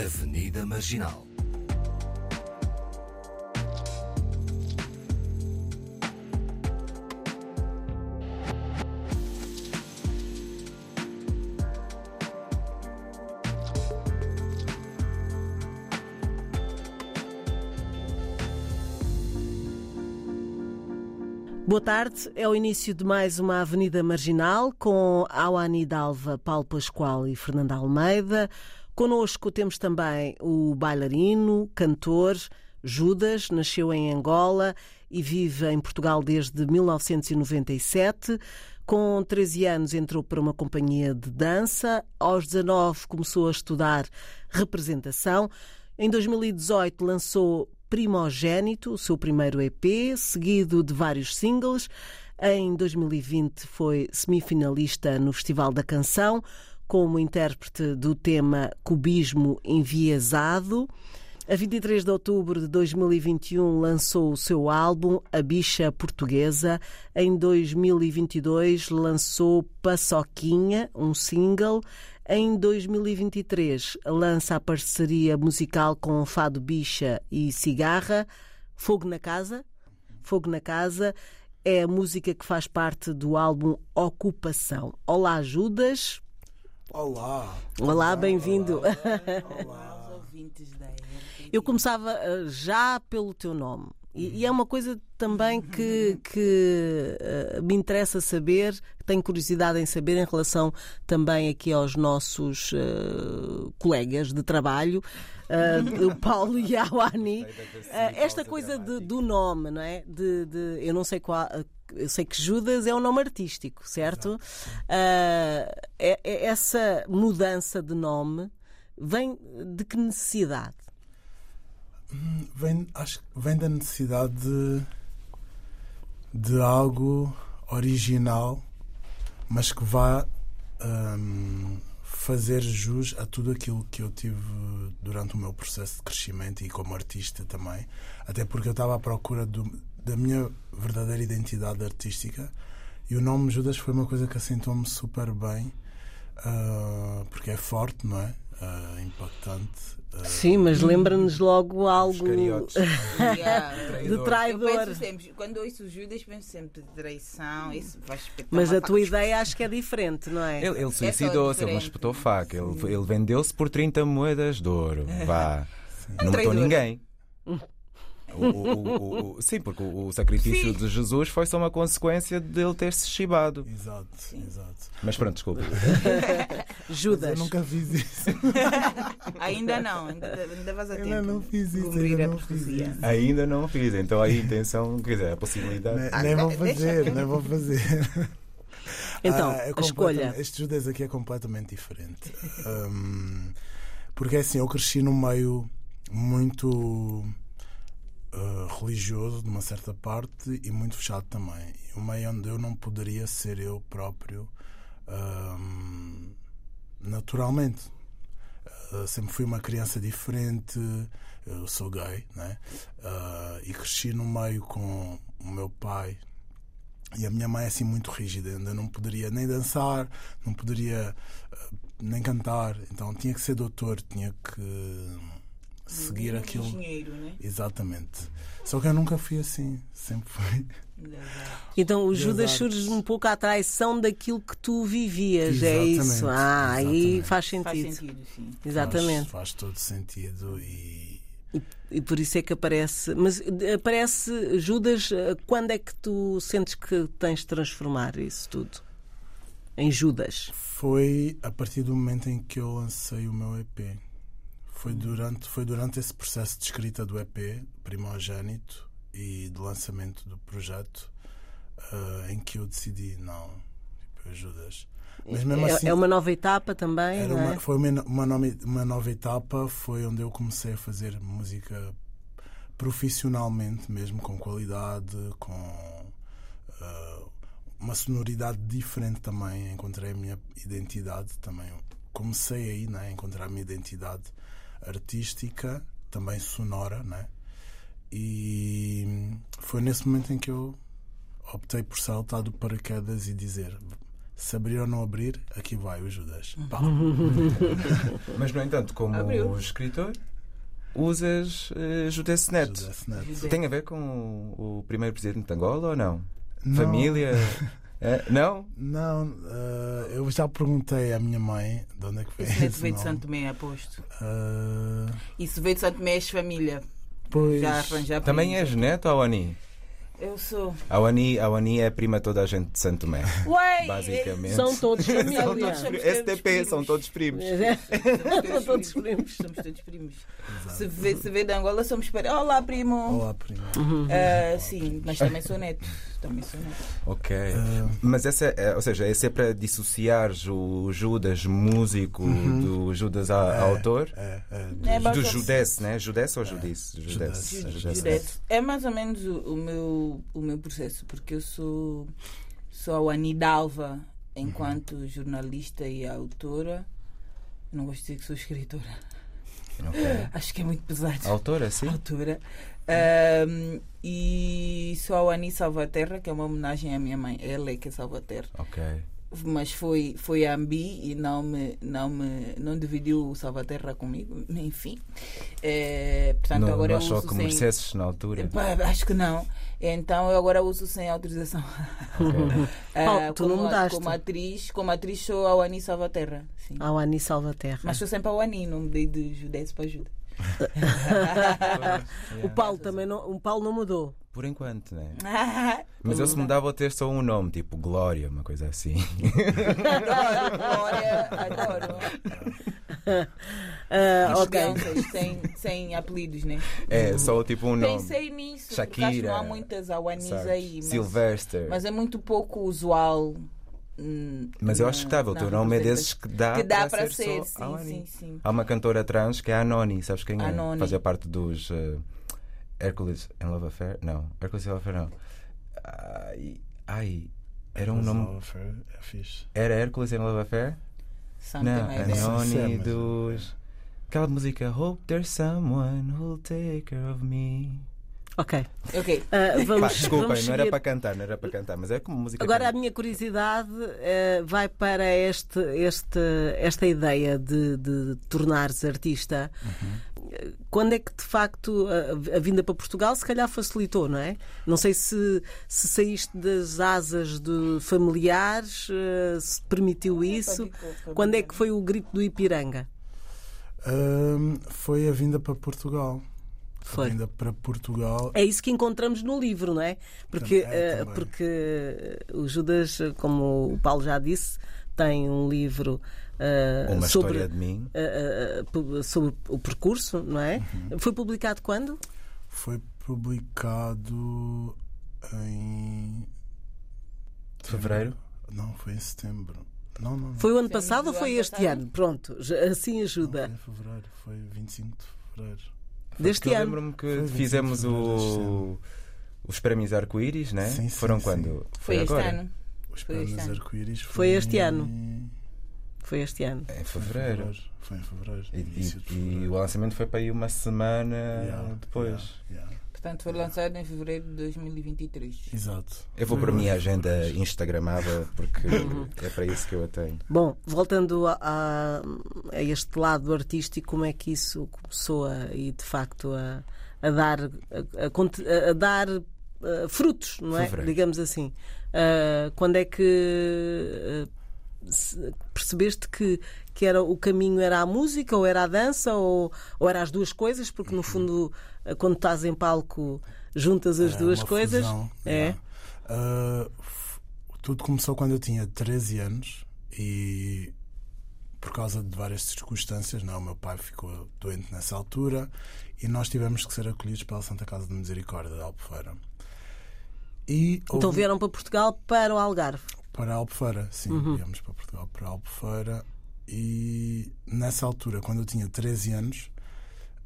Avenida Marginal. Boa tarde, é o início de mais uma Avenida Marginal com Awani Dalva, Paulo Pascoal e Fernanda Almeida. Conosco temos também o bailarino, cantor Judas, nasceu em Angola e vive em Portugal desde 1997. Com 13 anos entrou para uma companhia de dança. Aos 19 começou a estudar representação. Em 2018 lançou Primogênito, o seu primeiro EP, seguido de vários singles. Em 2020 foi semifinalista no Festival da Canção, como intérprete do tema Cubismo Enviesado. A 23 de outubro de 2021 lançou o seu álbum A Bicha Portuguesa. Em 2022 lançou Paçoquinha, um single. Em 2023 lança a parceria musical com Fado Bicha e Cigarra, Fogo na Casa. Fogo na Casa é a música que faz parte do álbum Ocupação. Olá, Judas. Olá. Olá, bem-vindo. Olá. ouvintes da Eu começava uh, já pelo teu nome. E, e é uma coisa também que, que uh, me interessa saber, tenho curiosidade em saber em relação também aqui aos nossos uh, colegas de trabalho, uh, o Paulo e a Awani. esta coisa de, do nome, não é? De, de, eu não sei qual. Eu sei que Judas é um nome artístico, certo? É, é essa mudança de nome vem de que necessidade? Vem, acho, vem da necessidade de, de algo original, mas que vá um, fazer jus a tudo aquilo que eu tive durante o meu processo de crescimento e como artista também. Até porque eu estava à procura do, da minha verdadeira identidade artística e o nome Judas foi uma coisa que assentou-me super bem, uh, porque é forte, não é? Uh, impactante. Uh, Sim, mas lembra-nos logo algo Yeah. de Eu traidor. penso sempre, quando ouço Judas, penso sempre de traição. Isso vai Mas a tua faca. ideia acho que é diferente, não é? Ele, ele suicidou-se, ele não espetou faca. Ele, ele vendeu-se por 30 moedas de ouro. Vá. Não matou ninguém. O- o- o- sim, porque o, sacrifício Sim. de Jesus foi só uma consequência dele ter-se chibado. Exato, exato. Mas pronto, desculpa. Mas Judas. eu nunca fiz isso. Ainda não, ainda, ainda vais a tempo. Ainda não fiz isso, Cumprir ainda a não fiz profecia. isso. Ainda não fiz, então a intenção, quer dizer, a possibilidade. Nem, Ah, nem vou de- fazer, nem vou fazer. Então, Ah, é a completam- escolha. Este judez aqui é completamente diferente. Hum, porque assim, eu cresci num meio muito ah, religioso, de uma certa parte, e muito fechado também. Um meio onde eu não poderia ser eu próprio hum, naturalmente. Ah, sempre fui uma criança diferente, eu sou gay, né? Ah, e cresci no meio com o meu pai, e a minha mãe é assim muito rígida, ainda não poderia nem dançar, não poderia eh, nem cantar, então tinha que ser doutor, tinha que seguir Um aquilo. Engenheiro, né? Exatamente. Só que eu nunca fui assim, sempre fui. Então o Das Judas surge um pouco à traição daquilo que tu vivias, é Exatamente, isso? Ah, aí exatamente. faz sentido. Faz sentido, sim. Exatamente. Faz, faz todo sentido e E, e por isso é que aparece. Mas aparece Judas, eh, quando é que tu sentes que tens de transformar isso tudo? Em Judas. foi a partir do momento em que eu lancei o meu EP. Foi durante, foi durante esse processo de escrita do EP, primogênito, e de lançamento do projeto, ah, em que eu decidi, não, tipo, ajudas. Mas mesmo É- assim, é uma nova etapa também, não é? uma, foi uma, uma, nome- uma nova etapa, foi onde eu comecei a fazer música profissionalmente mesmo, com qualidade, com ah, uma sonoridade diferente também. Encontrei a minha identidade também. Comecei aí né, a encontrar a minha identidade artística, também sonora, né? E foi nesse momento em que eu optei por saltar do paraquedas e dizer Se abrir ou não abrir, aqui vai o Judas. Uhum. Mas, no entanto, como Abriu. escritor, usas uh. Judas Neto. Judas. Tem a ver com o, o primeiro presidente de Angola ou não? Não. Família? É? Não? Não, eh, eu já perguntei à minha mãe de onde é que neto esse veio de. Santo Tomé, aposto. E se veio de Santo Tomé, és família. pois, Já arranjar Também és neto, Awani? Eu sou. Awani, Awani é a prima de toda a gente de Santo Tomé. Uai! Basicamente. São todos São família. pri- todos STP, primos. são todos primos. São todos primos. Somos todos primos. Se vê, se vê de Angola, somos parentes. Olá, primo! Olá, prima. Ah, sim, mas também sou neto. Também sou. Ok. Eh, Mas essa, é, ou seja, esse é para dissociares o Judas músico do Judas a- É, autor? É, é. É, Do basta- Judesse, né? Judesse ou Judice? Judesse. Judesse. Judesse. Direto. É mais ou menos o, o meu, o meu processo, porque eu sou, sou a Anidalva enquanto jornalista e autora. Não gosto de dizer que sou escritora. Ok. Acho que é muito pesado. Autora, sim? Autora. Ahm, e sou a Ani Salvaterra, que é uma homenagem à minha mãe. Ela é que é Salvaterra. Ok. Mas foi, foi a Ambi e não me, não me não dividiu o Salvaterra comigo. Enfim. Eh, portanto, Não, agora eu não achou uso que sem... merecesses na altura? Pá, Acho que não. Então eu agora uso sem autorização. Ok. Ah, Oh, tu não como, mudaste. como atriz, como atriz sou a Ani Salvaterra. Sim. Ao Ani Salvaterra. Mas sou sempre a Ani, não mudei de Judécio para Judas. O Paulo também não, o Paulo não mudou. Por enquanto, né? Mas eu se mudava vou ter só um nome, tipo Glória, uma coisa assim. adoro, Glória, adoro. Ah, Os ok. Beyoncés, sem, sem apelidos, né? É, só tipo um nome. Pensei nisso. porque acho que Shakira. não há muitas Awanis aí. Mas, Sylvester. mas é muito pouco usual. Hum, Mas eu acho que estava. O teu nome é desses que dá, que dá para, para ser, ser, sim, sim, sim. Há uma cantora trans que é a Anoni, sabes quem é? Anoni. Fazia parte dos uh, Hercules and Love Affair? Não, Hercules and Love Affair não. Ai, ai, era um nome. Love Affair É fixe. Era Hercules and Love Affair? Something Não, like é, Anoni dos. Aquela música Hope there's someone who'll take care of me. Ok. Ok. Pá, vamos, desculpem, vamos não era para cantar, não era para cantar, mas é como música. Agora a minha curiosidade eh, vai para este, este, esta ideia de, de tornares artista. Eh, Quando é que de facto a, a vinda para Portugal se calhar facilitou, não é? Não sei se, se saíste das asas de familiares, eh, se permitiu isso. Quando é que foi o grito do Ipiranga? Foi a vinda para Portugal. Foi. A vinda para Portugal. É isso que encontramos no livro, não é? Porque, Também, é, eh, também. porque o Judas, como o Paulo já disse, tem um livro eh, Uma sobre, história de mim. eh, eh, pu- sobre o percurso, não é? Uhum. Foi publicado quando? Foi publicado em. Fevereiro? Não, foi em setembro. Não, não. não. Foi o ano Foi passado no ou foi ano este passado? ano? Pronto, assim Não, ajuda. foi em fevereiro. Foi 25 de fevereiro. Deste ano. lembro-me que Foi 25 fizemos fevereiro o, os prémios arco-íris, né? Sim, sim, Foram sim. quando? Foi este agora? ano. Os Foi este prémios ano. arco-íris Foi este em- ano. Foi este ano. Em Foi em fevereiro. Foi em fevereiro. E, e- e fevereiro. o lançamento foi para aí uma semana Yeah, depois. yeah, yeah. Portanto, foi lançado em fevereiro de 2023. Exato. Eu vou para a minha agenda instagramável porque é para isso que eu a tenho. Bom, voltando a, a- a este lado artístico, como é que isso começou a, e de facto a, a dar, a, a conte- a dar eh, frutos, não é? Fevereiro. Digamos assim. Ah, quando é que se- percebeste que, que era, o caminho era a música ou era a dança ou, ou era as duas coisas? Porque no fundo, quando estás em palco, juntas as É duas coisas. fusão, É. f- tudo começou quando eu tinha 13 anos e por causa de várias circunstâncias, não, é? o meu pai ficou doente nessa altura e nós tivemos que ser acolhidos pela Santa Casa de Misericórdia de Albufeira. E Então houve- vieram para Portugal para o Algarve. para Albufeira, sim, Uhum. viemos para Portugal para Albufeira e nessa altura, quando eu tinha 13 anos,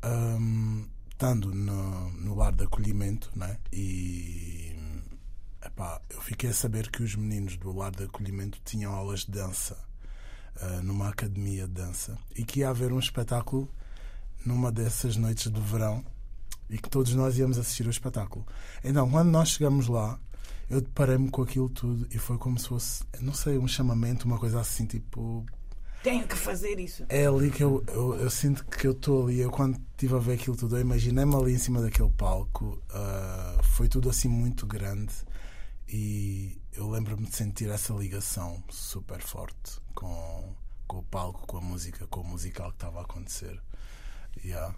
hum, estando no, no lar de acolhimento, né? E epá, eu fiquei a saber que os meninos do lar de acolhimento tinham aulas de dança ah, numa academia de dança e que ia haver um espetáculo numa dessas noites de verão e que todos nós íamos assistir ao espetáculo. Então, quando nós chegamos lá, eu deparei-me com aquilo tudo e foi como se fosse, não sei, um chamamento, uma coisa assim, tipo. Tenho que fazer isso. É ali que eu, eu, eu sinto que eu estou ali. Eu, quando estive a ver aquilo tudo, eu imaginei-me ali em cima daquele palco. ah, foi tudo assim muito grande e eu lembro-me de sentir essa ligação super forte com, com o palco, com a música, com o musical que estava a acontecer. Yeah.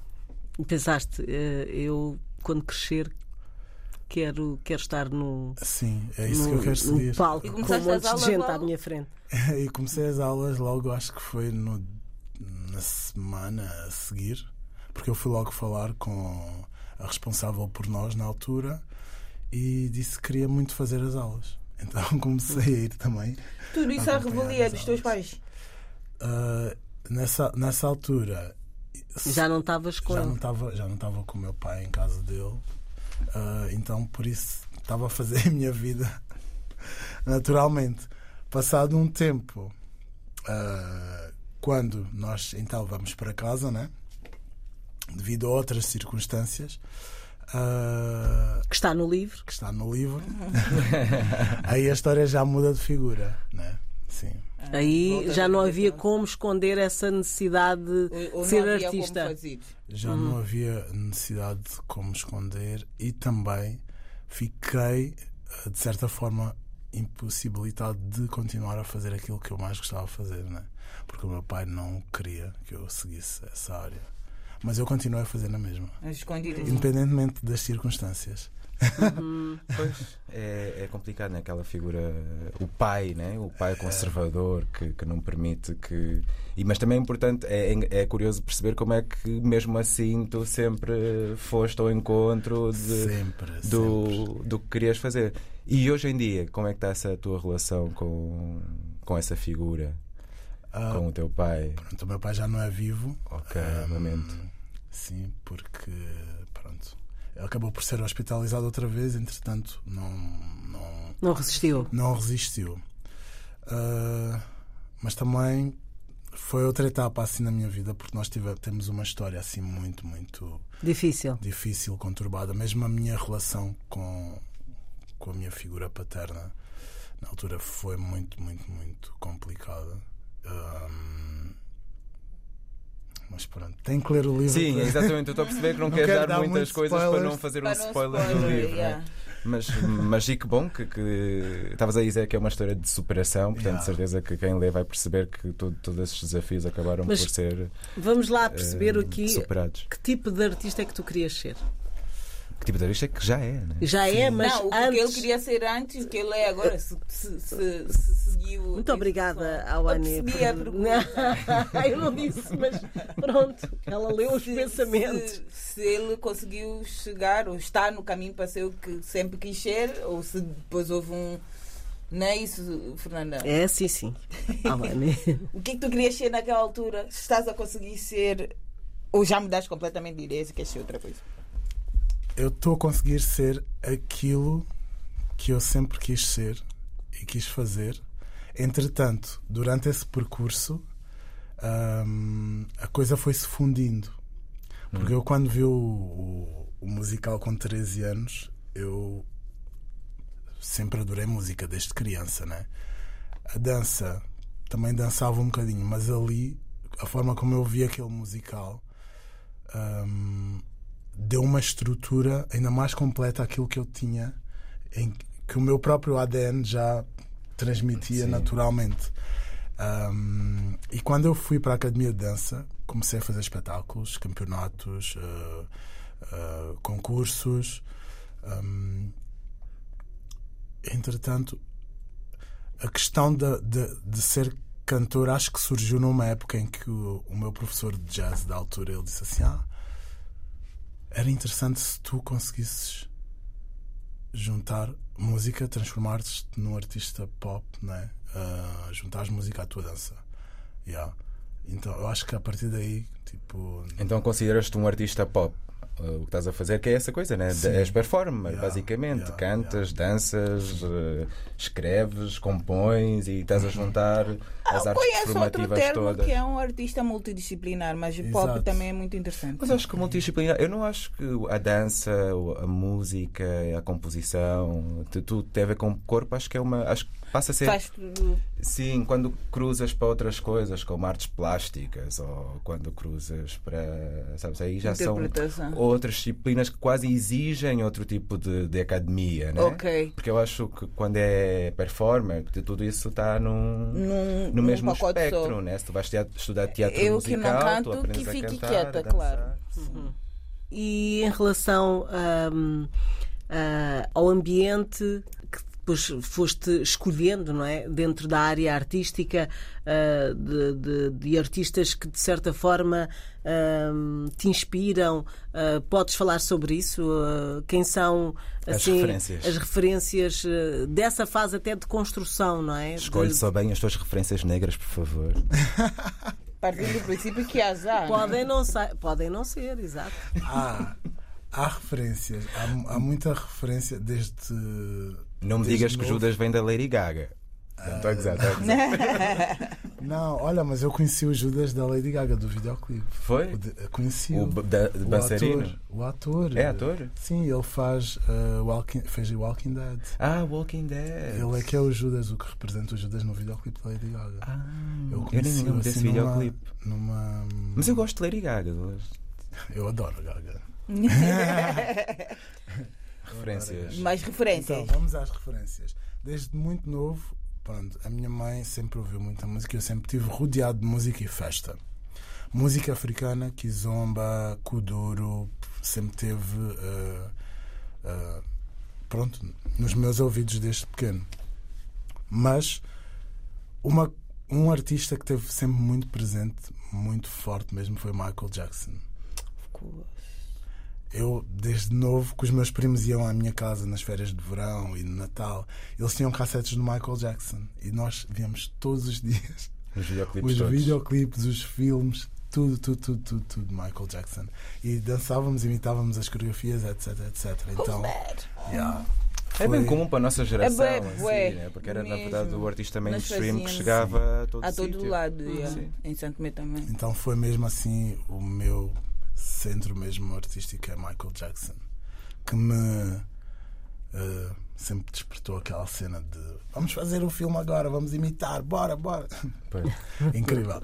Pensaste, eh, eu quando crescer quero, quero estar no, Sim, é isso no, que eu quero no seguir. palco E com um começaste monte as de gente à logo? minha frente. e comecei as aulas logo, acho que foi no, na semana a seguir, porque eu fui logo falar com a responsável por nós na altura e disse que queria muito fazer as aulas. Então comecei a ir também. Tudo isso à revelia dos teus pais. Ah, nessa, nessa altura Já não estavas com já ele. não estava já não estava com o meu pai em casa dele Ah, então por isso estava a fazer a minha vida naturalmente. Passado um tempo ah, quando nós então vamos para casa né? Devido a outras circunstâncias ah, Que está no livro. que está no livro. Aí a história já muda de figura né? Sim Aí Volta já não havia como esconder essa necessidade de Ou, ou ser não havia artista. Como fazer. já Uhum. não havia necessidade de como esconder e também fiquei eh, de certa forma impossibilitado de continuar a fazer aquilo que eu mais gostava de fazer, né? porque o meu pai não queria que eu seguisse essa área. Mas eu continuei a fazer na mesma, escondidas. independentemente das circunstâncias. Pois, é, é complicado, né? Aquela figura, o pai, né? O pai conservador que, que não permite que. E, mas também é importante, é, é é curioso perceber como é que, mesmo assim, tu sempre foste ao encontro de, sempre, sempre. do, do que querias fazer. E hoje em dia, como é que está essa tua relação com, com essa figura, Ah, com o teu pai? pronto, o meu pai já não é vivo. Ok, Ahm, lamento. Sim, porque pronto, acabou por ser hospitalizado outra vez, entretanto não, não, Não resistiu. não resistiu. Ah, mas também foi outra etapa assim na minha vida, porque nós tive, temos uma história assim muito, muito Difícil. difícil, conturbada. Mesmo a minha relação com, com a minha figura paterna na altura foi muito, muito, muito complicada. Ahm, mas pronto, tem que ler o livro. Sim, para- exatamente. Eu estou a perceber que não, Não quero dar, dar muitas coisas para não spoilers. fazer um Para não spoiler, do spoiler, livro. né? yeah. Mas, mas e que bom que, que estavas a dizer que é uma história de superação, portanto, Yeah. de certeza que quem lê vai perceber que todo- todos esses desafios acabaram Mas por ser Vamos lá perceber eh, aqui superados. que tipo de artista é que tu querias ser. Que tipo de artista é que já é, né? Já é, mas não, o que antes. ele queria ser antes, o que ele é agora, se, se, se, se seguiu. Muito obrigada, Awane. Eu percebi a pergunta. Eu não disse, mas pronto, ela leu os Se- pensamentos. Se, se ele conseguiu chegar ou está no caminho para ser o que sempre quis ser, ou se depois houve um. Não é isso, Fernanda? É, sim, sim. O que é que tu querias ser naquela altura? Se estás a conseguir ser. Ou já mudaste completamente de ideia e queres ser outra coisa? Eu estou a conseguir ser aquilo que eu sempre quis ser e quis fazer. Entretanto, durante esse percurso, hum, a coisa foi-se fundindo. Porque eu, quando vi o, o- o musical com 13 anos, eu sempre adorei música desde criança, né? A dança também dançava um bocadinho, mas ali, a forma como eu vi aquele musical. hum, deu uma estrutura ainda mais completa àquilo que eu tinha, em que o meu próprio ADN já transmitia Sim. naturalmente. Um, e quando eu fui para a Academia de Dança, comecei a fazer espetáculos, campeonatos, uh, uh, concursos. Um, entretanto, a questão de, de, de ser cantor acho que surgiu numa época em que o, o meu professor de jazz da altura ele disse assim: Ah, era interessante se tu conseguisses juntar música, transformar-te num artista pop, né? Uh, juntares música à tua dança. Yeah. Então eu acho que a partir daí, tipo. Então consideras-te um artista pop? O que estás a fazer que é essa coisa, né? Sim. És performer, Yeah, basicamente. yeah, Cantas, danças, uh, escreves, compões e estás a juntar as artes Conheço outro performativas termo todas. que é um artista multidisciplinar, mas o pop Exato. também é muito interessante. Mas acho que multidisciplinar, eu não acho que a dança, a música, a composição, tu- tudo tem a ver com o corpo, acho que é uma. Acho que passa a ser. Faz tudo. Sim, quando cruzas para outras coisas, como artes plásticas, ou quando cruzas para. Sabes, aí já são Interpretação. Outras disciplinas que quase exigem outro tipo de, de academia, né? Ok. Porque eu acho que quando é performer, tudo isso está num, Num, no num mesmo pacote espectro, só. né? Se tu vais teatro- estudar teatro Eu que musical, não tu canto, aprendes que a fique cantar, quieta, claro. E em relação hum, ah, ao ambiente que depois foste escolhendo, não é? Dentro da área artística, ah, de, de- de artistas que de certa forma hum, te inspiram. Ah, podes falar sobre isso? Ah, quem são As assim, referências. as referências ah, dessa fase até de construção, não é? Escolhe De- só bem as tuas referências negras, por favor. Partindo do princípio que azar. Podem não, sa- podem não ser, exato. Há, há referências, há, há muita referência desde. Não me desde digas que novo. Judas vem da Lady Gaga. Não estou a gozar, estou a gozar. Não, olha, mas eu conheci o Judas da Lady Gaga do videoclipe. Foi? O de- Conheci O da- de o ator. O ator. É ator? Sim, ele faz uh, Walking, fez o Walking Dead. Ah, Walking Dead. Ele é que é o Judas, o que representa o Judas no videoclipe da Lady Gaga. Ah, eu eu nem conheci lembro desse assim, numa, videoclipe. numa. Mas eu gosto de Lady Gaga. Eu adoro Gaga. Referências. Mais referências. Então, vamos às referências. Desde muito novo, pronto, a minha mãe sempre ouviu muita música, eu sempre estive rodeado de música e festa. Música africana, kizomba, kuduro, sempre teve, eh, eh, pronto, nos meus ouvidos desde pequeno. Mas uma, um artista que teve sempre muito presente, muito forte mesmo, foi Michael Jackson. Eu, desde novo, que os meus primos iam à minha casa nas férias de verão e no Natal, eles tinham cassetes do Michael Jackson e nós víamos todos os dias Os videoclipes os todos. videoclipes, os filmes, tudo, tudo, tudo, tudo, tudo de Michael Jackson. E dançávamos, imitávamos as coreografias, etc, etc. Então, yeah, É bem foi- comum para a nossa geração, É bué, assim, bué, né? porque era na mesmo. verdade o artista mainstream que chegava a todo A todo sítio. lado, yeah. Sim. em Santo Tomé também. Então foi mesmo assim o meu centro mesmo artístico é Michael Jackson que me eh, sempre despertou aquela cena de vamos fazer um filme agora, vamos imitar, bora, bora. Pois. Incrível.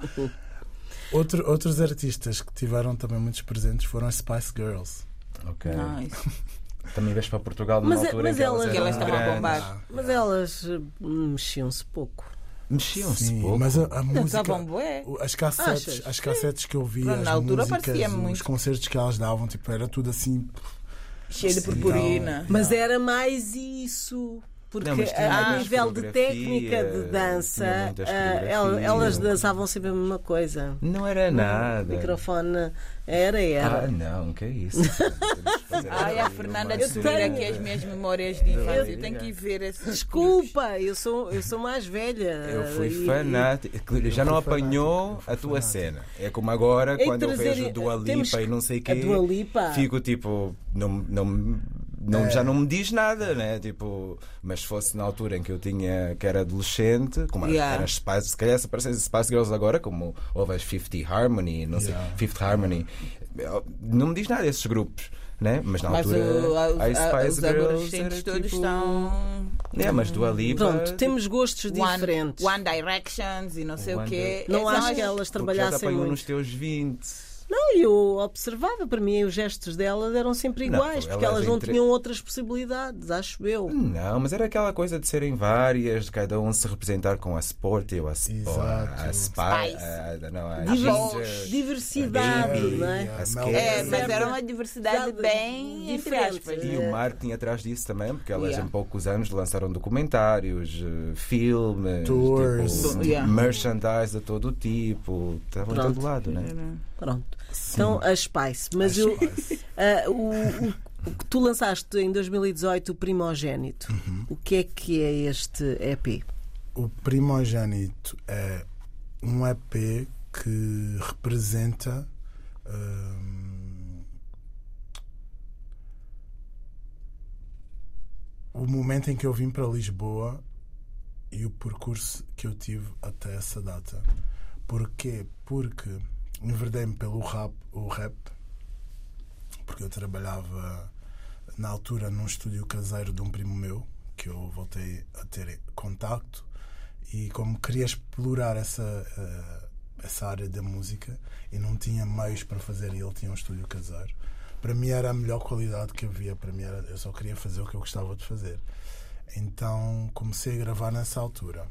Outro, outros artistas que tiveram também muitos presentes foram as Spice Girls. Ok. Nice. Também vais para Portugal numa Mas- altura mas em que elas, elas- elas estavam a bombar. Mas elas eh, mexiam-se pouco. Mexiam-se Sim, pouco. mas a, a música. As cassetes, Achas? as cassetes que eu via, Pronto, as na altura músicas, os muito. concertos que elas davam, tipo, era tudo assim. Cheio de Sim. purpurina. Mas era mais isso. Porque Não, a, nível de técnica de dança, coreografias. elas dançavam sempre a mesma coisa. Não era O nada. microfone era, era. Ah, não, que é isso? Ai, a Fernanda tenho- aqui as minhas memórias de infância. Eu tenho que ir ver esses. Desculpa, eu sou, eu sou mais velha. Eu fui fanático. Já não apanhou a tua fanático. cena. É como agora, Ei, quando eu vejo Dua Lipa e não sei o A quê, Dua Lipa. fico tipo. Não, não, não, É. Já não me diz nada, né? Tipo, mas se fosse na altura em que eu tinha que era adolescente, como Yeah. eram as Spice, se calhar se aparecessem Spice Girls agora, como houve as 50 Harmony, não sei, Yeah. Fifth Harmony, não me diz nada esses grupos. Né? Mas na Mas altura, o, a, as a, Spice os Girls adolescentes era, todos tipo... estão. É, mas Dua Lipa, Pronto, temos gostos diferentes. One, One Directions e não sei One o quê. Não São acho as- que elas já trabalhassem apanhou muito. nos teus 20. Não, eu observava, para mim os gestos delas eram sempre Não, iguais, porque elas elas não entre- tinham outras possibilidades, acho eu. Não, mas era aquela coisa de serem várias, de cada um se representar com a Sport ou a Sport, a Spy, Spice. a, não, a Diver- Ginger. Diversidade, Baby, não é? a É, mas era uma diversidade bem diferente. E o marketing atrás disso também, porque elas Yeah. em poucos anos lançaram documentários, eh, filmes, Tours. tipo, Yeah. merchandise de todo o tipo, estavam Pronto. todo lado, né? Pronto. Então, a Spice. Mas eu, ah, o, o- o que tu lançaste em 2018, o Primogênito, Uhum. o que é que é este EP? O Primogênito é um EP que representa hum, o momento em que eu vim para Lisboa e o percurso que eu tive até essa data. Porquê? Porque enverdei-me pelo rap, o rap, porque eu trabalhava na altura num estúdio caseiro de um primo meu, que eu voltei a ter contacto, e como queria explorar essa, uh, essa área da música e não tinha meios para fazer, e ele tinha um estúdio caseiro, para mim era a melhor qualidade que havia, para mim era, eu só queria fazer o que eu gostava de fazer. Então comecei a gravar nessa altura.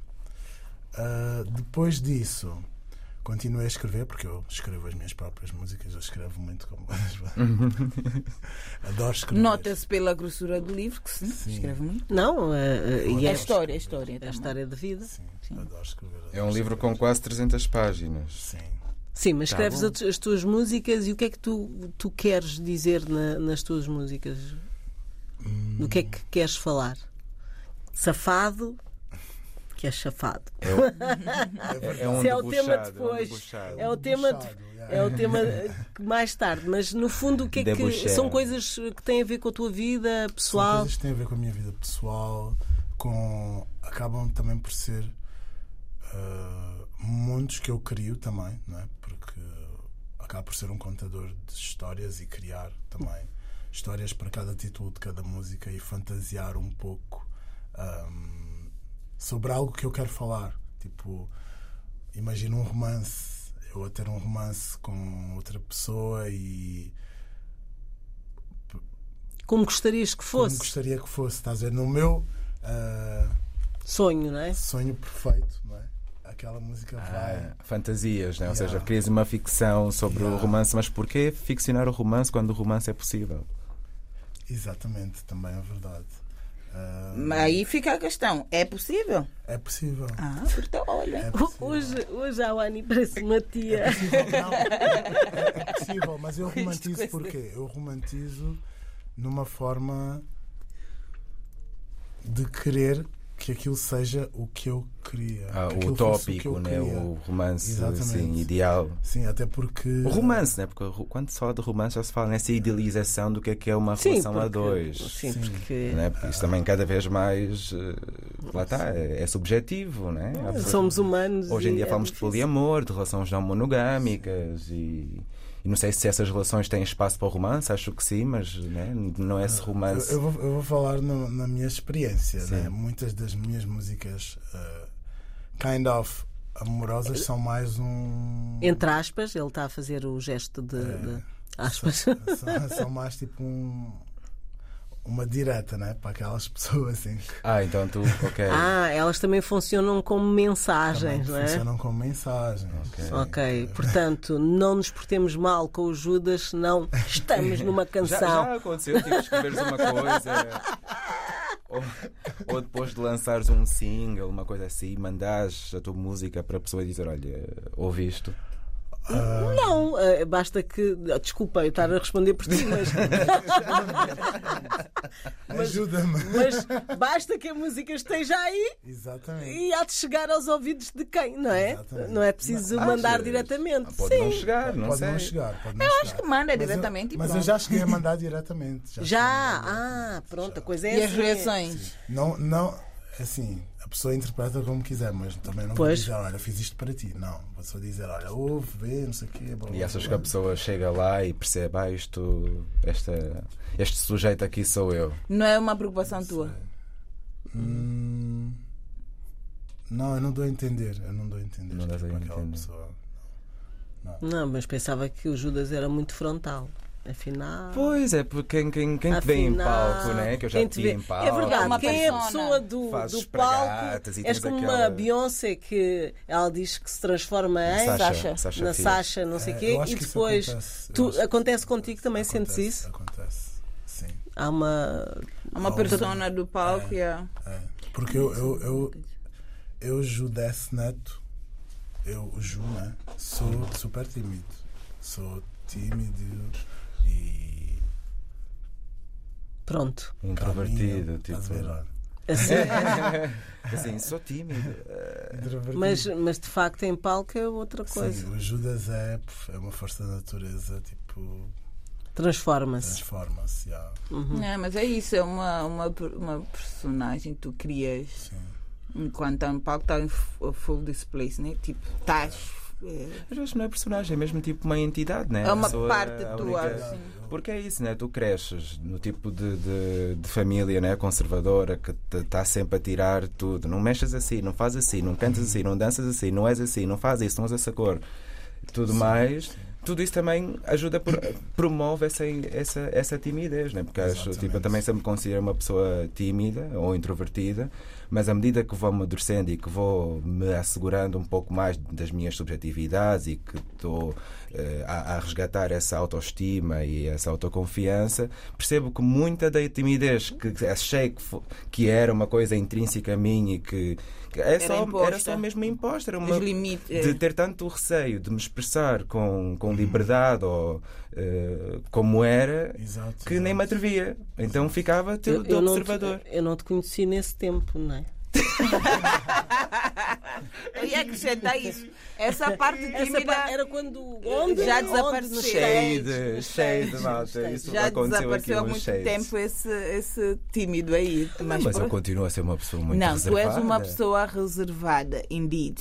Uh, depois disso, continuei a escrever, porque eu escrevo as minhas próprias músicas, eu escrevo muito como. Adoro escrever. Nota-se pela grossura do livro que sim, sim. escreve muito. Não, uh, e é a história, a história. É a história da vida. Sim, sim. adoro escrever. Adoro é um livro escrever. com quase 300 páginas. Sim. Sim, mas tá escreves bom. as tuas músicas e o que é que tu, tu queres dizer na, nas tuas músicas? Hum. Do que é que queres falar? Safado, que é chafado. É, o, é, é um é o tema depois. É, o tema é o tema que mais tarde, mas no fundo o que é que são coisas que têm a ver com a tua vida pessoal? São coisas que têm a ver com a minha vida pessoal, com acabam também por ser uh, mundos que eu crio também, não é? Porque acaba por ser um contador de histórias e criar também histórias para cada título de cada música e fantasiar um pouco um, sobre algo que eu quero falar. Tipo, imagina um romance, eu a ter um romance com outra pessoa e. Como gostarias que fosse? Como gostaria que fosse, estás a ver? No meu. Uh, sonho, não é? Sonho perfeito, não é? Aquela música ah, vai. Fantasias, né? Yeah. ou seja, crias uma ficção sobre yeah. o romance, mas porquê ficcionar o romance quando o romance é possível? Exatamente, também é verdade. Uh, Aí fica a questão: é possível? É possível. Ah, então olha. É hoje, hoje a Wani parece uma tia. É possível, não, é, é possível mas eu romantizo porquê? Eu romantizo numa forma de querer que aquilo seja o que eu queria. Ah, o utópico, o, né? o romance assim, ideal. Sim, até porque. O romance, né? Porque quando se fala de romance já se fala nessa idealização do que é que é uma sim, relação porque, a dois. Sim, porque. Né? porque isso também cada vez mais. Eh, lá está, é, é subjetivo, né? Somos humanos. Hoje em dia é falamos de poliamor, de relações não monogâmicas e. E não sei se essas relações têm espaço para o romance, acho que sim, mas né, não é esse romance. Eu, eu, vou, eu vou, falar no, na minha experiência. Né? Muitas das minhas músicas, uh, kind of amorosas, são mais um. Entre aspas, ele está a fazer o gesto de. É, de aspas. São, são, são mais tipo um uma direta, né? Para aquelas pessoas assim. Ah, então tu, ok. Ah, elas também funcionam como mensagens, também não é? Funcionam como mensagens. Ok. Ok, portanto, não nos portemos mal com o Judas, senão estamos numa canção. Já, já aconteceu, tipo, escreveres uma coisa. ou, ou, depois de lançares um single, uma coisa assim, mandares a tua música para a pessoa e dizer: Olha, ouviste? Uh... Não, uh, basta que. Desculpa eu estar a responder por ti, mas. Ajuda-me. Mas basta que a música esteja aí Exatamente. e há de chegar aos ouvidos de quem, não é? Exatamente. Não é preciso mas, mandar achas? diretamente. Pode Sim. não chegar, não pode sei. Não chegar, pode não eu chegar. acho que manda diretamente. Mas eu, mas eu já cheguei a mandar diretamente. Já? já? Ah, pronto, já. a coisa é E assim. as reações? Não, não, assim pessoa interpreta como quiser, mas também não pois. vou dizer, olha, fiz isto para ti. Não, vou só dizer, olha, ouve, vê, não sei o quê. Blá, e achas que a pessoa chega lá e percebe, ah, isto, esta, este sujeito aqui sou eu? Não é uma preocupação não tua? Hum, não, eu não dou a entender. Eu não dou a entender. Não dás a entender. Pessoa. Não. não, mas pensava que o Judas era muito frontal. Afinal. Pois é, porque quem, quem, quem te vê em palco, né? que eu já te vi em palco. É verdade, uma quem é a pessoa do, do palco. És como aquela... uma Beyoncé que ela diz que se transforma em Sasha, Sasha na Sasha, não sei o é, quê, e depois acontece, tu, acontece contigo também, acontece, sentes isso? Acontece, sim. Há uma. Há uma persona do palco, é, é. Porque eu, eu, eu, eu Judesse Neto, eu, Ju, né? Sou super tímido. Sou tímido e. Pronto. Introvertido, tipo. Assim, assim, sou tímido. mas, mas de facto em palco é outra coisa. Sim, o Judas é, é uma força da natureza, tipo. Transforma-se. Transforma-se, yeah. uhum. Não, mas é isso, é uma, uma, uma personagem que tu crias. Sim. Enquanto está no palco, está em full display, né? Tipo, estás. É, Às vezes não é personagem, é mesmo tipo uma entidade, né? É uma pessoa parte a tua. única- assim. Porque é isso, né? Tu cresces no tipo de, de, de família né? conservadora que está sempre a tirar tudo. Não mexes assim, não fazes assim, não cantas assim, não danças assim, não és assim, não fazes isso, não usas essa cor. Tudo mais. Tudo isso também ajuda, por, promove essa, essa, essa timidez, né? Porque acho, tipo, eu também sempre me considero uma pessoa tímida ou introvertida, mas à medida que vou amadurecendo e que vou me assegurando um pouco mais das minhas subjetividades e que estou eh, a, a resgatar essa autoestima e essa autoconfiança, percebo que muita da timidez que achei que, que era uma coisa intrínseca a mim e que, que é Era só, imposta. era só mesmo imposta. Era uma, limites. é. de ter tanto receio de me expressar com, com liberdade ou eh, como era Exato. que nem me atrevia. Então ficava Eu, tudo eu não observador. te, eu não te conheci nesse tempo, não é? Eu ia acrescentar isso. Essa parte Essa tímida pa- era quando. Onde? Já desapareceu. Cheio de, cheio de malta. Isso já aconteceu desapareceu há aqui uns muito shades. tempo esse, esse tímido aí. Mas, por- eu continuo a ser uma pessoa muito Não, tu és reservada. uma pessoa reservada, indeed.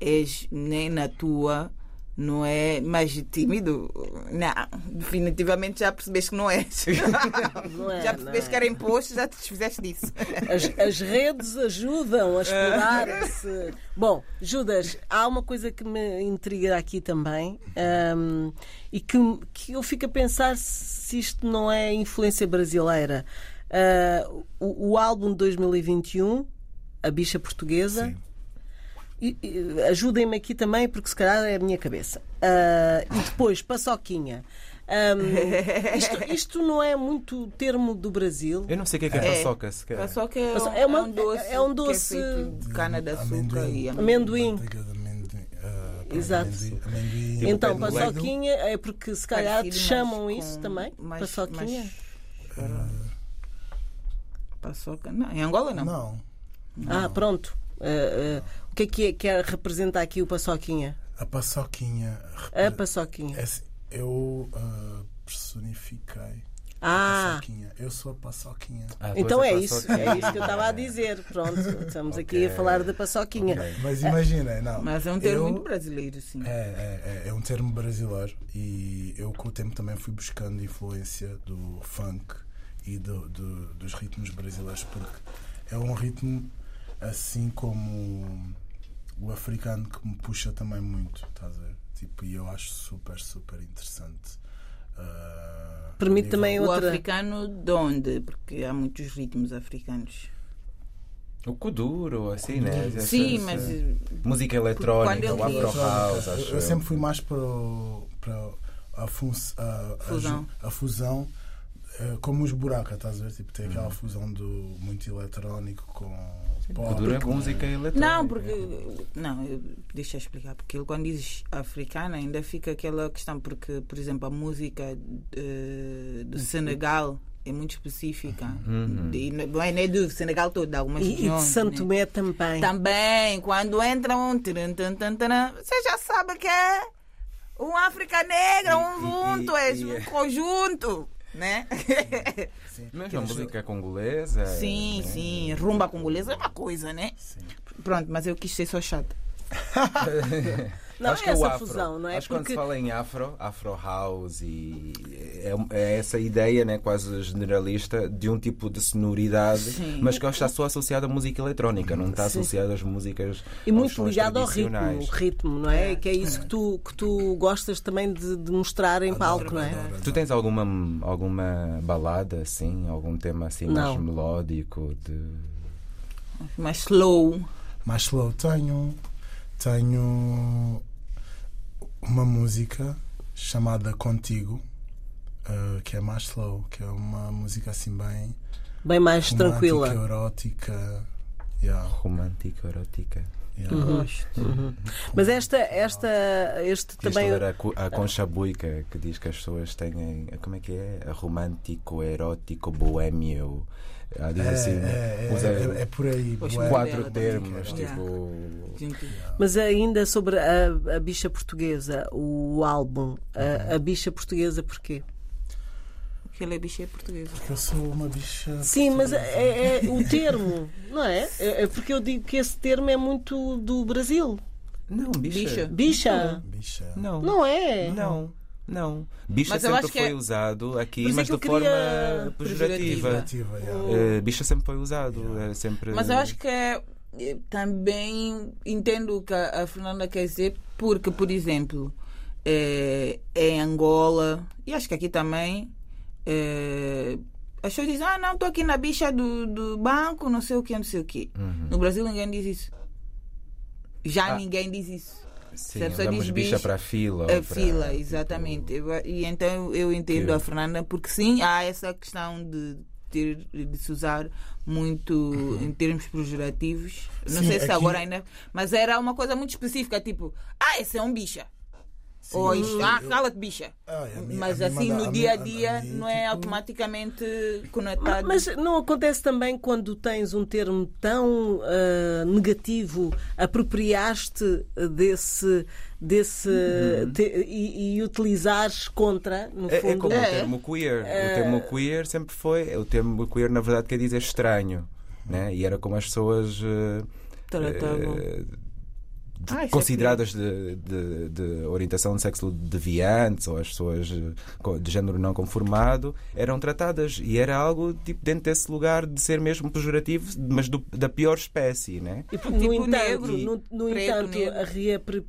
És nem na tua, não é mais tímido. Não, definitivamente já percebeste que não és. Não é, já não percebeste é. que era imposto, já te desfizeste disso. As, as redes ajudam a explorar esse. Bom, Judas, há uma coisa que me intriga aqui também hum, e que, que eu fico a pensar se isto não é influência brasileira. Ah, o, o álbum de 2021, A Bicha Portuguesa. Sim. Ajudem-me aqui também, porque se calhar é a minha cabeça. Ah, e depois, paçoquinha. Ahm, isto, isto não é muito termo do Brasil. Eu não sei o que é que é, É. paçoca. Só que é, Paço- um, é uma- um doce. é um doce feito de cana de açúcar amendoim. e Amendoim. Amendoim. ah, Exato. amendoim- Tipo Então, paçoquinha é porque se calhar te chamam isso com também? mais- paçoquinha? mais- Paçoca? Não, em Angola não. Não. Ah, pronto. Ah, o que é que é, quer representar aqui o paçoquinha? A paçoquinha. A paçoquinha. É assim, eu ah, personifiquei Ah, a paçoquinha. Eu sou a paçoquinha. Ah, então é isso. É isso que eu estava a dizer. Pronto, estamos aqui a falar da paçoquinha. Ok. Mas imagina, não. Mas é um termo eu- muito brasileiro, sim. É, é, é, é um termo brasileiro e eu com o tempo também fui buscando influência do funk e do, do- dos ritmos brasileiros porque é um ritmo assim como o africano que me puxa também muito, estás a ver? Tipo, e eu acho super, super interessante. Ah, Permite a também nível- O outra- africano de onde? Porque há muitos ritmos africanos. O Kuduro, assim, né? Essa- Sim, essa- mas eh, Música eletrónica, eu o Afro House, eu, acho eu sempre fui mais para, o- para a, fun- a- a Fusão. ju- a fusão, eh, como os buracos, estás a ver? Tipo, tem aquela Uhum. fusão do muito eletrónico com. Kuduro é música eletrónica. Não, porque. Não, eu, deixa eu explicar. Porque ele, quando diz africana, ainda fica aquela questão. Porque, por exemplo, a música do Senegal é muito específica. Uhum. E não é nem do Senegal todo, de algumas E, e de regiões. Santo né? Tomé também. Também, quando entra um. taran, taran, taran, Você já sabe que é um África Negra, um junto, é e- um conjunto. Né? Mesmo a música congolesa. sim, né? sim. Rumba congolesa é uma coisa, né? Sim. Pronto, mas eu quis ser só chata. Não, acho é que é o essa afro. fusão, não é? Acho que quando Porque se fala em afro, afro house e é, é essa ideia, né, quase generalista de um tipo de sonoridade, Sim. mas que está só associada à música eletrónica, não está Sim. associada às músicas E muito sons ligado ao ritmo, ritmo, não é? Que é isso que tu, que tu gostas também de, de mostrar em palco, não é? Adoro, Tu tens alguma alguma balada assim, algum tema assim Não. mais melódico de Mais slow. Mais slow tenho. Tenho uma música chamada Contigo, eh, que é mais slow, que é uma música assim bem Bem mais romântica, tranquila. erótica. Yeah, romântica, erótica. yeah. Gosto. Uhum. Mas esta, esta, este Quis também. ler a, co- a Concha Buica que diz que as pessoas têm. Como é que é? Romântico, erótico, boêmio. Ah, diz É, assim. é, é, é, é por aí. Quatro termos, Yeah. tipo. Mas ainda sobre a, a bicha portuguesa, o álbum, a, a bicha portuguesa, porquê? que ele é bicha portuguesa. Porque eu sou uma bicha. Sim, mas portuguesa. é, é o termo, não é? é? é Porque eu digo que esse termo é muito do Brasil. Não, bicha. Bicha. Bicha. Bicha. Não. Não é? Não. Não. Bicha Mas sempre foi é- usado aqui, é mas de forma pejorativa. Pejorativa, yeah. Eh, bicha sempre foi usado. É sempre... Mas eu acho que é, eh, também entendo o que a Fernanda quer dizer, porque, por exemplo, eh, em Angola, e acho que aqui também, eh, as pessoas dizem: Ah, não, estou aqui na bicha do, do banco, não sei o que, não sei o que. No Brasil ninguém diz isso. Já Uhum. Ah. ninguém diz isso. Sim, Se a pessoa diz bicha bicho, para a fila. A ou para, fila, tipo, exatamente. Eu- E então eu entendo Que- a Fernanda, porque sim, há essa questão de ter de se usar muito em termos pejorativos. Não Sim, sei se aqui- agora ainda. Mas era uma coisa muito específica, tipo, ah, esse é um bicha. Ou isto, ah, cala-te bicha. Ah, é, a minha- Mas assim, manda- no dia a dia, a minha, não é tipo, automaticamente Ma- conectado. Mas não acontece também quando tens um termo tão ah, negativo, apropriaste desse, desse te- e, e utilizares contra, no É, é fundo. como É. o termo queer. O termo queer sempre foi. O termo queer, na verdade, quer dizer estranho. Né? E era como as pessoas. eh, Tratavam. eh, de- Ah, é consideradas de, de- de orientação de sexo deviantes ou as pessoas eh, de género não conformado eram tratadas e era algo tipo dentro desse lugar de ser mesmo pejorativo mas do- da pior espécie né E, Tipo no entanto, negro, no, no preto, entanto reapri-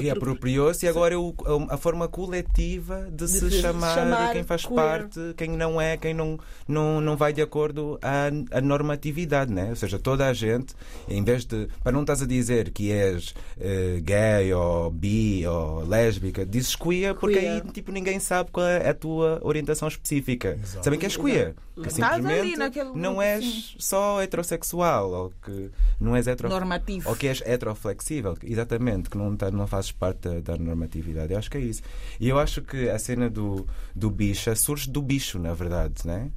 reapropriou-se e agora é o- a forma coletiva de, se se chamar, chamar quem faz queer. parte, quem não é, quem não, não, não vai de acordo à, à normatividade, né? Ou seja, toda a gente, em vez de. Para não estás a dizer que és eh, gay ou bi ou lésbica, dizes queer porque Queer. aí tipo, ninguém sabe qual é a tua orientação específica. Exato. Sabem que és queer. Que Estás simplesmente não és só heterossexual ou que não és hetero normativo. ou que és heteroflexível, exatamente, que não, tá, não fazes parte da, da normatividade. Eu acho que é isso. E eu acho que a cena do, do bicha surge do bicho, na verdade, né?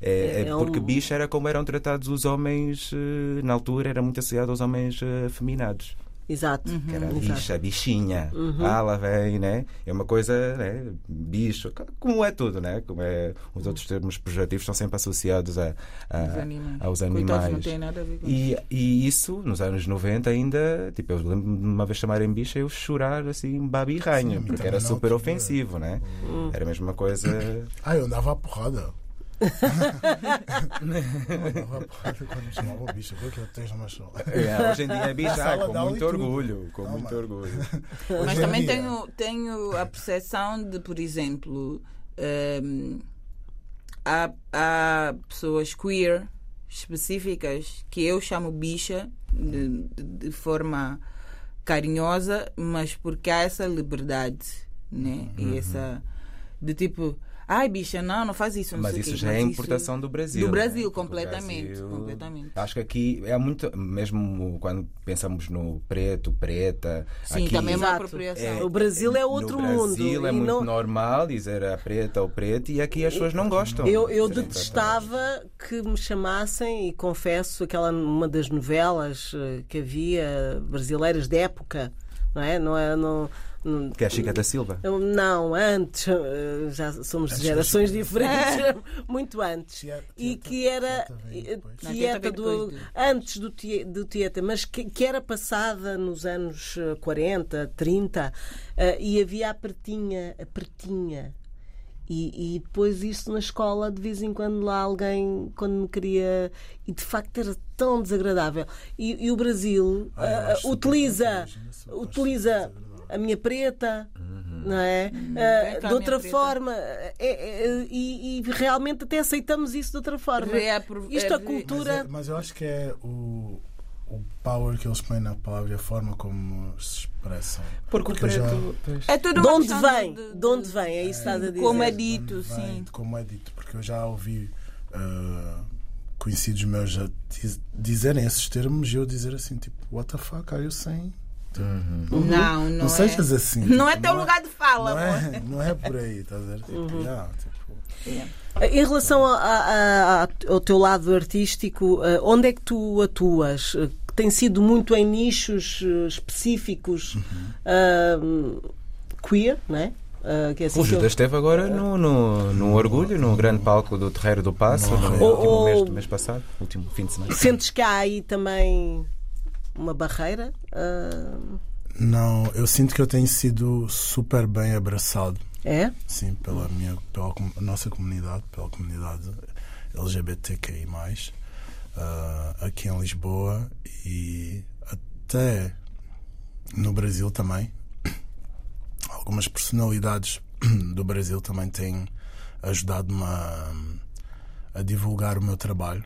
É, É- é é porque bicha era como eram tratados os homens, eh, na altura, era muito associado aos homens eh, afeminados. Exato. Que era a Exato. bicha, a bichinha. Uhum. Ah, lá vem, né? É uma coisa, né? Bicho, como é tudo, né? Como é, os outros termos pejorativos estão sempre associados a, a- Os animais. aos Coitados, animais. não tem nada a ver com E, e isso, nos anos 90 ainda, tipo, eu lembro-me de uma vez chamarem bicha eu chorar assim, babi e ranho, Sim, porque era super altura. ofensivo, né? Hum. Era a mesma coisa. Ah, eu andava à porrada. Quando me que eu tenho uma show. É, hoje em dia é com muito orgulho, com Não, muito mano. orgulho. Mas Hoje em também dia- tenho, tenho a percepção de, por exemplo, hum, há, há pessoas queer específicas que eu chamo bicha de, de- de forma carinhosa, mas porque há essa liberdade, né? Uhum. E essa de tipo, ai bicha, não, não faz isso, não Mas sei o isso quê. já é Mas importação do Brasil. Do né? Brasil, o completamente, Brasil- completamente. Acho que aqui é muito, mesmo quando pensamos no preto, preta. Sim, aqui, também é uma apropriação. O Brasil é outro no mundo. Brasil é e muito não- normal dizer a preta ou preto e aqui as pessoas não gostam. Eu, eu de serem detestava que me chamassem, e confesso, aquela uma das novelas eh, que havia brasileiras de época, não é? Não é não, Que é a Chica da Silva. não, antes, eh, já somos de Antes gerações diferentes, muito antes. Tieta- E que era Tieta eh, do, antes do, Tie- do Tieta, mas que, que era passada nos anos eh, 40, 30, eh, e havia a pretinha, a pretinha. E, e depois isso na escola, de vez em quando lá alguém, quando me queria. E de facto era tão desagradável. E, e o Brasil Ah, super utiliza, utiliza. A minha preta, Uhum. não é? Hum, Ah, vem cá, de outra forma. é- é- e, e realmente até aceitamos isso de outra forma. Reapro- Isto a é re- cultura. Mas, é- mas eu acho que é o, o power que eles põem na palavra e a forma como se expressam. Porque o eu já- preto. pois. É tudo De onde vem? de- De onde vem? É isso que estás a dizer. Como é dito, vem, sim. como é dito, porque eu já ouvi ah, conhecidos meus já diz- dizerem esses termos e eu dizer assim, tipo, what the fuck are you saying? Tipo, Não, não, Não é. sejas assim. Não é tipo, teu lugar de fala, não amor. é, não é por aí, estás a ver? Tipo, Uhum. yeah, tipo, Em relação a- a- a- ao teu lado artístico, eh, onde é que tu atuas? Tem sido muito em nichos eh, específicos Uhum. ah, queer, não é? Uh, que é assim o Judas eu- esteve agora no, no, no Orgulho, no grande palco do Terreiro do Passo, no, Ou- último ou- mês, mês passado, último fim de semana. Sentes que há aí também uma barreira? Uh, Não, eu sinto que eu tenho sido super bem abraçado, é? sim, pela minha, pela nossa comunidade, pela comunidade LGBTQI+, ah, aqui em Lisboa e até no Brasil também. Algumas personalidades do Brasil também têm ajudado-me a, a divulgar o meu trabalho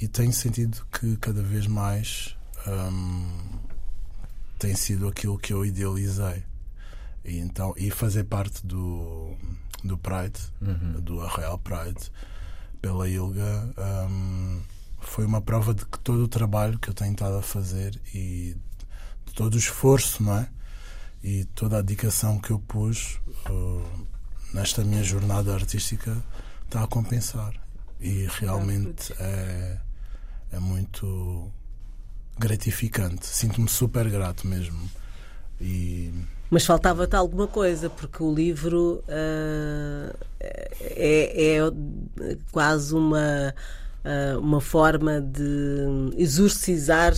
e tenho sentido que cada vez mais hum, tem sido aquilo que eu idealizei. E, então, e fazer parte do, do Pride, do Arraial Pride, pela Ilga, hum, foi uma prova de que todo o trabalho que eu tenho estado a fazer e de todo o esforço, não é? E toda a dedicação que eu pus uh, nesta minha jornada artística está a compensar. E realmente é, é muito gratificante. Sinto-me super grato mesmo. E Mas faltava-te alguma coisa, porque o livro uh, é, é quase uma, uh, uma forma de exorcizar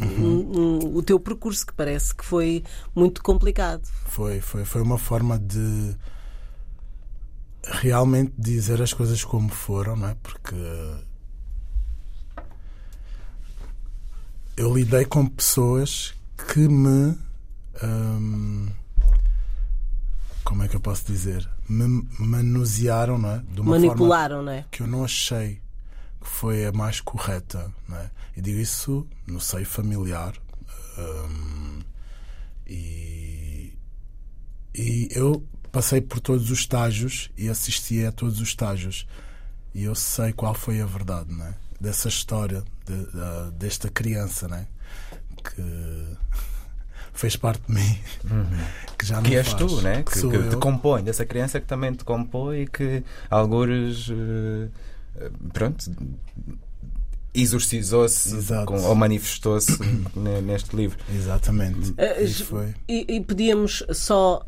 um- um- o teu percurso, que parece que foi muito complicado. foi, foi, foi uma forma de realmente dizer as coisas como foram, não é? Porque eu lidei com pessoas que me. hum, como é que eu posso dizer? Me manusearam, não é? De uma forma Manipularam, não é? que eu não achei que foi a mais correta. Não é? E digo isso no seio familiar. hum, e, e eu passei por todos os estágios e assisti a todos os estágios. E eu sei qual foi a verdade não é? dessa história, de- da- desta criança né? que fez parte de mim. Que já não Que és faz, tu, né? Que, sou que te compõe, dessa criança que também te compõe e que algures eh, pronto exorcizou-se ou manifestou-se ne- neste livro. Exatamente. Isso foi. E, e podíamos só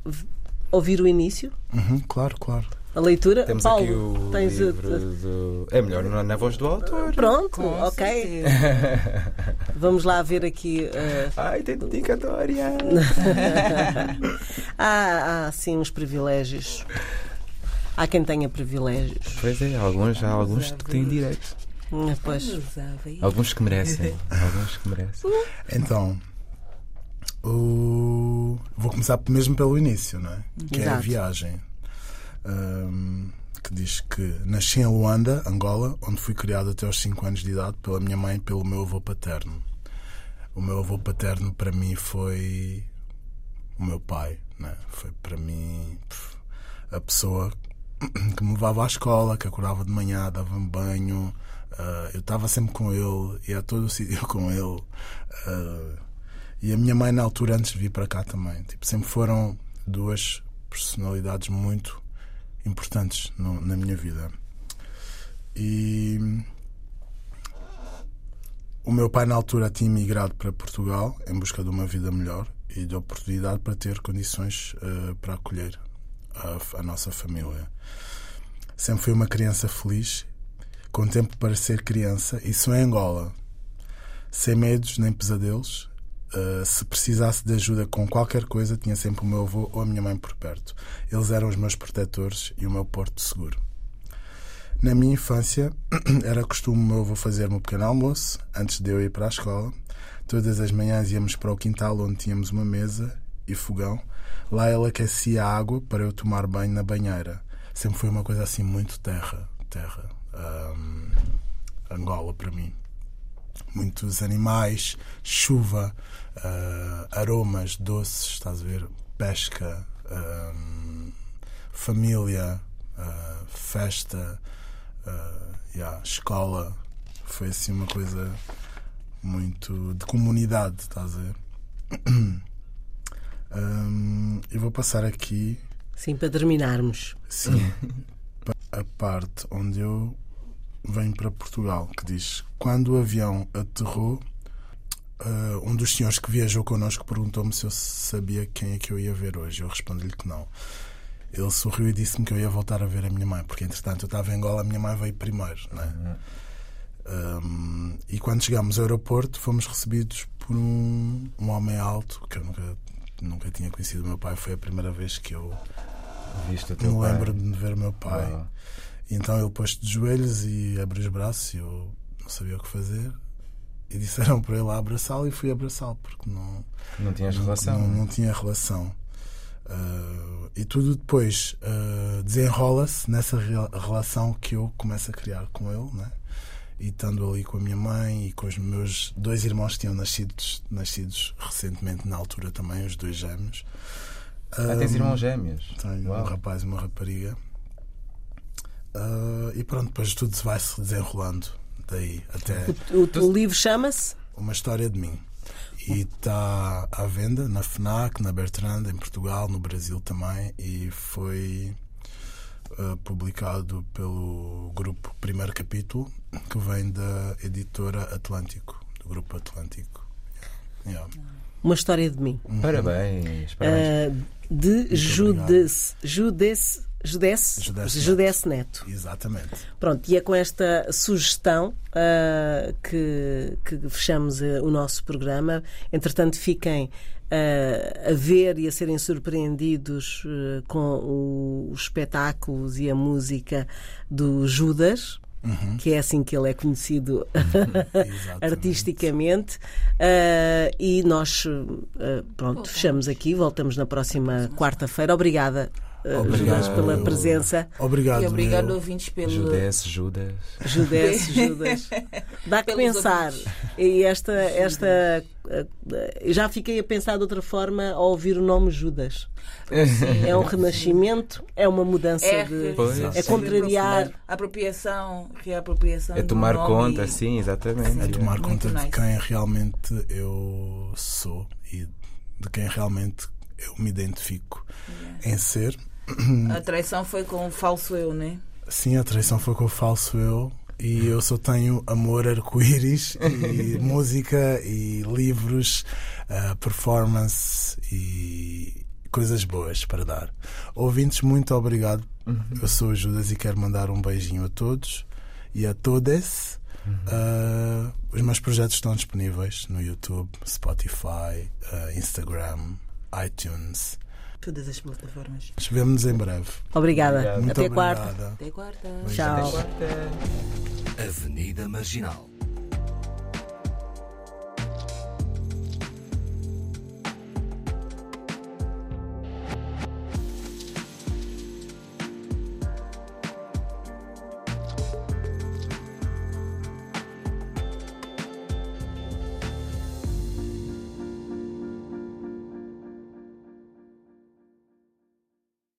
ouvir o início, Uhum, claro, claro. A leitura? Temos Paulo, aqui o tens a- livro do... É melhor na, na voz do autor. Pronto, Com ok. Vamos lá ver aqui. eh, Ai, tem dedicatória! há, há sim uns privilégios. Há quem tenha privilégios. Pois é, alguns, há alguns que têm direito. Hum, Pois. Alguns que merecem. Alguns que merecem. Então, o... vou começar mesmo pelo início, não é? Que é a viagem. Ahm, que diz que nasci em Luanda, Angola, onde fui criado até aos 5 anos de idade pela minha mãe e pelo meu avô paterno. O meu avô paterno para mim foi o meu pai, né? Foi para mim a pessoa que me levava à escola, que acordava de manhã, dava-me banho. ah, eu estava sempre com ele, ia a todo o sítio com ele. ah, e a minha mãe, na altura, antes de vir para cá também. Tipo, sempre foram duas personalidades muito importantes no- na minha vida. E o meu pai, na altura, tinha migrado para Portugal em busca de uma vida melhor e de oportunidade para ter condições eh, para acolher a, a nossa família. Sempre fui uma criança feliz, com tempo para ser criança, isso em Angola. Sem medos nem pesadelos. Eh, se precisasse de ajuda com qualquer coisa, tinha sempre o meu avô ou a minha mãe por perto. Eles eram os meus protetores e o meu porto seguro. Na minha infância, era costume o meu avô fazer-me um pequeno almoço antes de eu ir para a escola. Todas as manhãs íamos para o quintal onde tínhamos uma mesa e fogão. Lá ele aquecia a água para eu tomar banho na banheira. Sempre foi uma coisa assim muito terra, terra. Ahm, Angola para mim. Muitos animais, chuva, ah, aromas doces, estás a ver? Pesca, ahm, família, ah, festa, ah, yeah, escola. Foi assim uma coisa muito de comunidade, estás a ver? Ahm, eu vou passar aqui Sim, para terminarmos. Sim. a parte onde eu venho para Portugal, que diz: Quando o avião aterrou, uh, um dos senhores que viajou connosco perguntou-me se eu sabia quem é que eu ia ver hoje. Eu respondi-lhe que não. Ele sorriu e disse-me que eu ia voltar a ver a minha mãe, porque entretanto eu estava em Angola, a minha mãe veio primeiro. Né? Um, e quando chegámos ao aeroporto, fomos recebidos por um, um homem alto que eu nunca, nunca tinha conhecido o meu pai. Foi a primeira vez que eu Viste o teu me pai. lembro de ver o meu pai. E então ele pôs de joelhos e abriu os braços e eu não sabia o que fazer. E disseram para ele abraçá-lo e fui abraçá-lo porque não, Não tinhas não, relação. não, não tinha relação. Uh, e tudo depois uh, desenrola-se nessa relação que eu começo a criar com ele, né? e estando ali com a minha mãe e com os meus dois irmãos que tinham nascidos, nascidos recentemente na altura também, os dois gêmeos. Ah, tens Um, irmãos gêmeos. tenho um Uau. rapaz e uma rapariga. Ah, e pronto, depois tudo se vai se desenrolando daí até O, o teu livro chama-se? uma história de mim. E está à venda na FNAC, na Bertrand, em Portugal, no Brasil também. E foi ah, publicado pelo grupo Primeiro Capítulo, que vem da editora Atlântico, do grupo Atlântico. Yeah. Uma história de mim. Parabéns. parabéns. Ah, de Judes, Judes, Judes, Judes Judes Neto. Exatamente. Pronto, e é com esta sugestão ah, que, que fechamos ah, o nosso programa. Entretanto, fiquem ah, a ver e a serem surpreendidos com o- os espetáculos e a música do Judas. Que é assim que ele é conhecido Exatamente. artisticamente. Ah, e nós, ah, pronto, fechamos aqui. Voltamos na próxima quarta-feira. Obrigada, Obrigado. Judas, pela presença. Obrigado. E obrigado, eu. ouvintes, pelo. Judas, Judas. Judas, Judas. Dá que pensar. ouvintes. E esta, esta. eh, Já fiquei a pensar de outra forma ao ouvir o nome Judas. É um renascimento, é uma mudança É, de. Pois. É contrariar. Apropriação, reapropriação. É tomar nome. conta, sim, exatamente. É tomar Muito conta de nice. quem realmente eu sou e de quem realmente eu me identifico em ser. A traição foi com o falso eu, né? Sim, a traição foi com o falso eu e eu só tenho amor, arco-íris e música e livros, ah, performance e coisas boas para dar. Ouvintes, muito obrigado. Eu sou o Judas e quero mandar um beijinho a todos e a todas. Ah, os meus projetos estão disponíveis no YouTube, Spotify, ah, Instagram, iTunes. Todas as plataformas. Nos vemos em breve. Obrigada. Obrigado. Muito Até obrigado. quarta. Até quarta. Tchau. Quarta. Avenida Marginal.